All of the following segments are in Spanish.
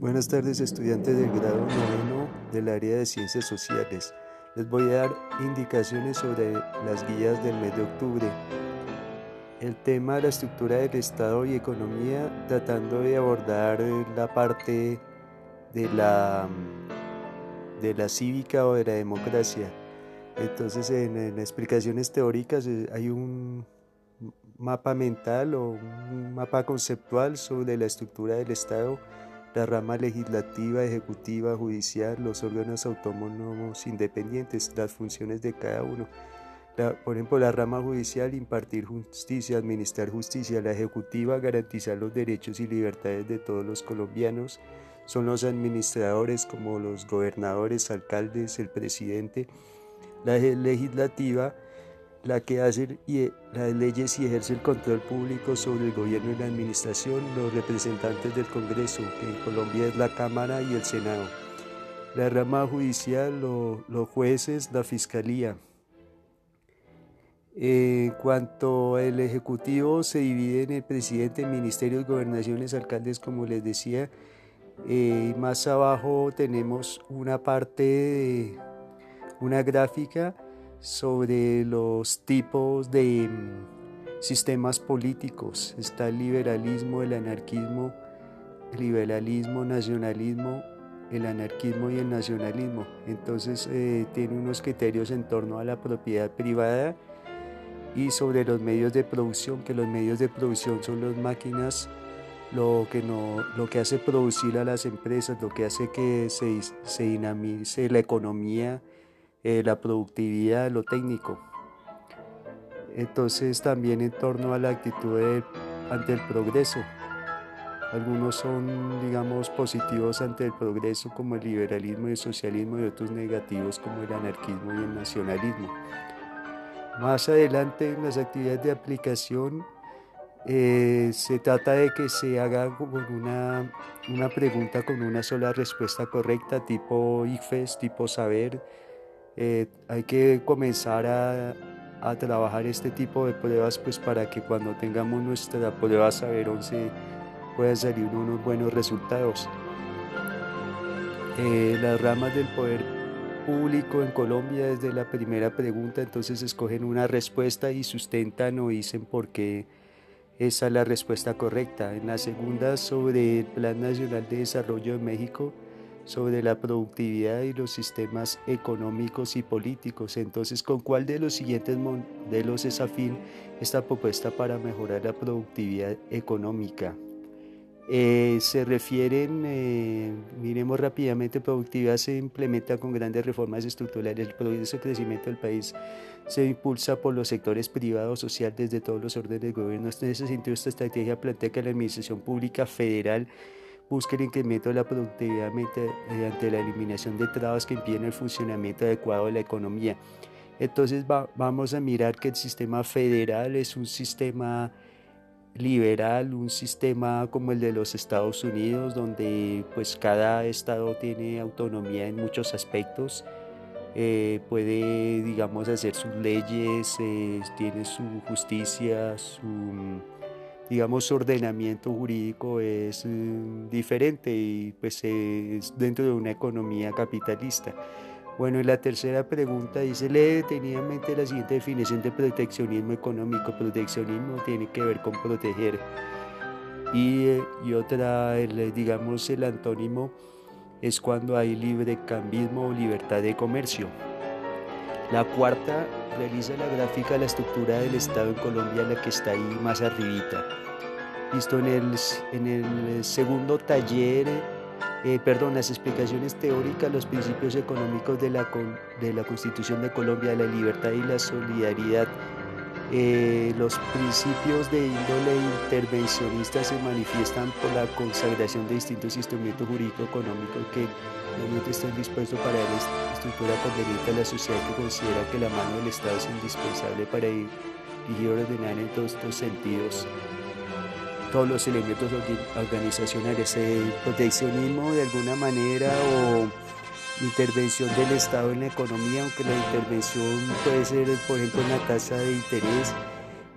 Buenas tardes estudiantes del grado noveno del área de ciencias sociales. Les voy a dar indicaciones sobre las guías del mes de octubre. El tema de la estructura del Estado y economía tratando de abordar la parte de la, de la cívica o de la democracia. Entonces en, en explicaciones teóricas eh, hay un mapa mental o un mapa conceptual sobre la estructura del Estado la rama legislativa, ejecutiva, judicial, los órganos autónomos independientes, las funciones de cada uno. por ejemplo, la rama judicial, impartir justicia, administrar justicia, la ejecutiva, garantizar los derechos y libertades de todos los colombianos, son los administradores como los gobernadores, alcaldes, el presidente, la legislativa, la que hace las leyes y ejerce el control público sobre el gobierno y la administración, los representantes del Congreso, que en Colombia es la Cámara y el Senado, la rama judicial, los jueces, la Fiscalía. En cuanto al Ejecutivo, se divide en el presidente, ministerios, gobernaciones, alcaldes, como les decía. Eh, más abajo tenemos una parte, una gráfica sobre los tipos de mm, sistemas políticos. Está el liberalismo, el anarquismo, el liberalismo, nacionalismo, el anarquismo y el nacionalismo. Entonces eh, tiene unos criterios en torno a la propiedad privada y sobre los medios de producción, que los medios de producción son las máquinas, lo que, no, lo que hace producir a las empresas, lo que hace que se, se dinamice la economía eh, la productividad, lo técnico. Entonces también en torno a la actitud ante el progreso. Algunos son, digamos, positivos ante el progreso como el liberalismo y el socialismo y otros negativos como el anarquismo y el nacionalismo. Más adelante en las actividades de aplicación eh, se trata de que se haga con una, una pregunta con una sola respuesta correcta, tipo IFES, tipo saber, eh, hay que comenzar a, trabajar este tipo de pruebas pues para que cuando tengamos nuestra prueba Saber 11 puedan salir unos buenos resultados. Eh, las ramas del poder público en Colombia desde la primera pregunta entonces escogen una respuesta y sustentan o dicen por qué esa es la respuesta correcta. En la segunda sobre el Plan Nacional de Desarrollo de México sobre la productividad y los sistemas económicos y políticos. Entonces, ¿con cuál de los siguientes modelos es afín esta propuesta para mejorar la productividad económica? Eh, se refieren, eh, miremos rápidamente, productividad se implementa con grandes reformas estructurales. El progreso y crecimiento del país se impulsa por los sectores privados, social, desde todos los órdenes de gobierno. En ese sentido, esta estrategia plantea que la administración pública federal busca el incremento de la productividad mediante la eliminación de trabas que impiden el funcionamiento adecuado de la economía. Entonces vamos a mirar que el sistema federal es un sistema liberal, un sistema como el de los Estados Unidos, donde pues cada estado tiene autonomía en muchos aspectos, eh, puede digamos hacer sus leyes, eh, tiene su justicia, su digamos, ordenamiento jurídico es mm, diferente y pues es dentro de una economía capitalista. Bueno, y la tercera pregunta dice, le tenía en mente la siguiente definición de proteccionismo económico. Proteccionismo tiene que ver con proteger. Y, eh, y otra, el, digamos, el antónimo es cuando hay libre cambismo o libertad de comercio. La cuarta realiza la gráfica de la estructura del Estado en Colombia, la que está ahí más arribita. Listo, en el, en el segundo taller, eh, perdón, las explicaciones teóricas, los principios económicos de la, de la Constitución de Colombia, la libertad y la solidaridad. Eh, los principios de índole intervencionista se manifiestan por la consagración de distintos instrumentos jurídico-económicos que realmente están dispuestos para la estructura conveniente a la sociedad que considera que la mano del Estado es indispensable para dirigir y ordenar en todos estos sentidos todos los elementos organizacionales, el proteccionismo de alguna manera o intervención del Estado en la economía, aunque la intervención puede ser, por ejemplo, en la tasa de interés,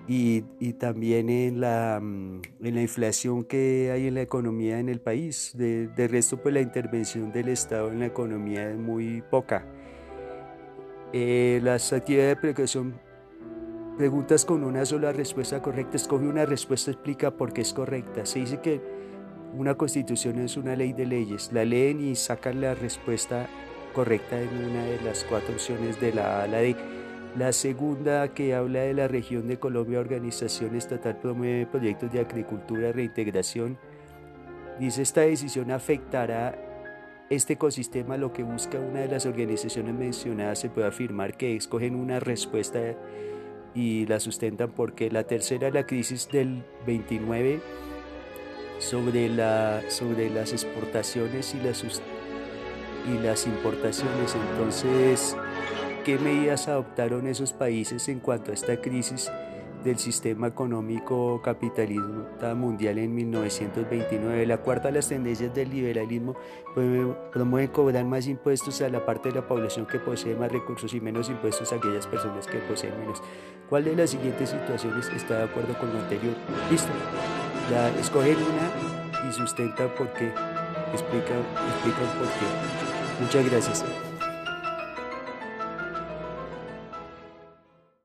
y, y, también en la, mm, en la inflación que hay en la economía en el país. De, de, resto, pues la intervención del Estado en la economía es muy poca. Eh, las actividades de precaución, preguntas con una sola respuesta correcta, escoge una respuesta, explica por qué es correcta. Se dice que una constitución es una ley de leyes, la leen y sacan la respuesta correcta en una de las cuatro opciones de la A la D. La segunda que habla de la región de Colombia, Organización Estatal promueve proyectos de agricultura, reintegración. Dice, esta decisión afectará este ecosistema, lo que busca una de las organizaciones mencionadas, se puede afirmar que escogen una respuesta y la sustentan porque la tercera, la crisis del 29, sobre, la, sobre las exportaciones y las, y las importaciones. Entonces, ¿Qué medidas adoptaron esos países en cuanto a esta crisis del sistema económico capitalista mundial en 1929? La cuarta, las tendencias del liberalismo promueven cobrar más impuestos a la parte de la población que posee más recursos y menos impuestos a aquellas personas que poseen menos. ¿Cuál de las siguientes situaciones está de acuerdo con lo anterior? Listo. La, escogen una y sustenta por qué. Explican, explican por qué. Muchas gracias.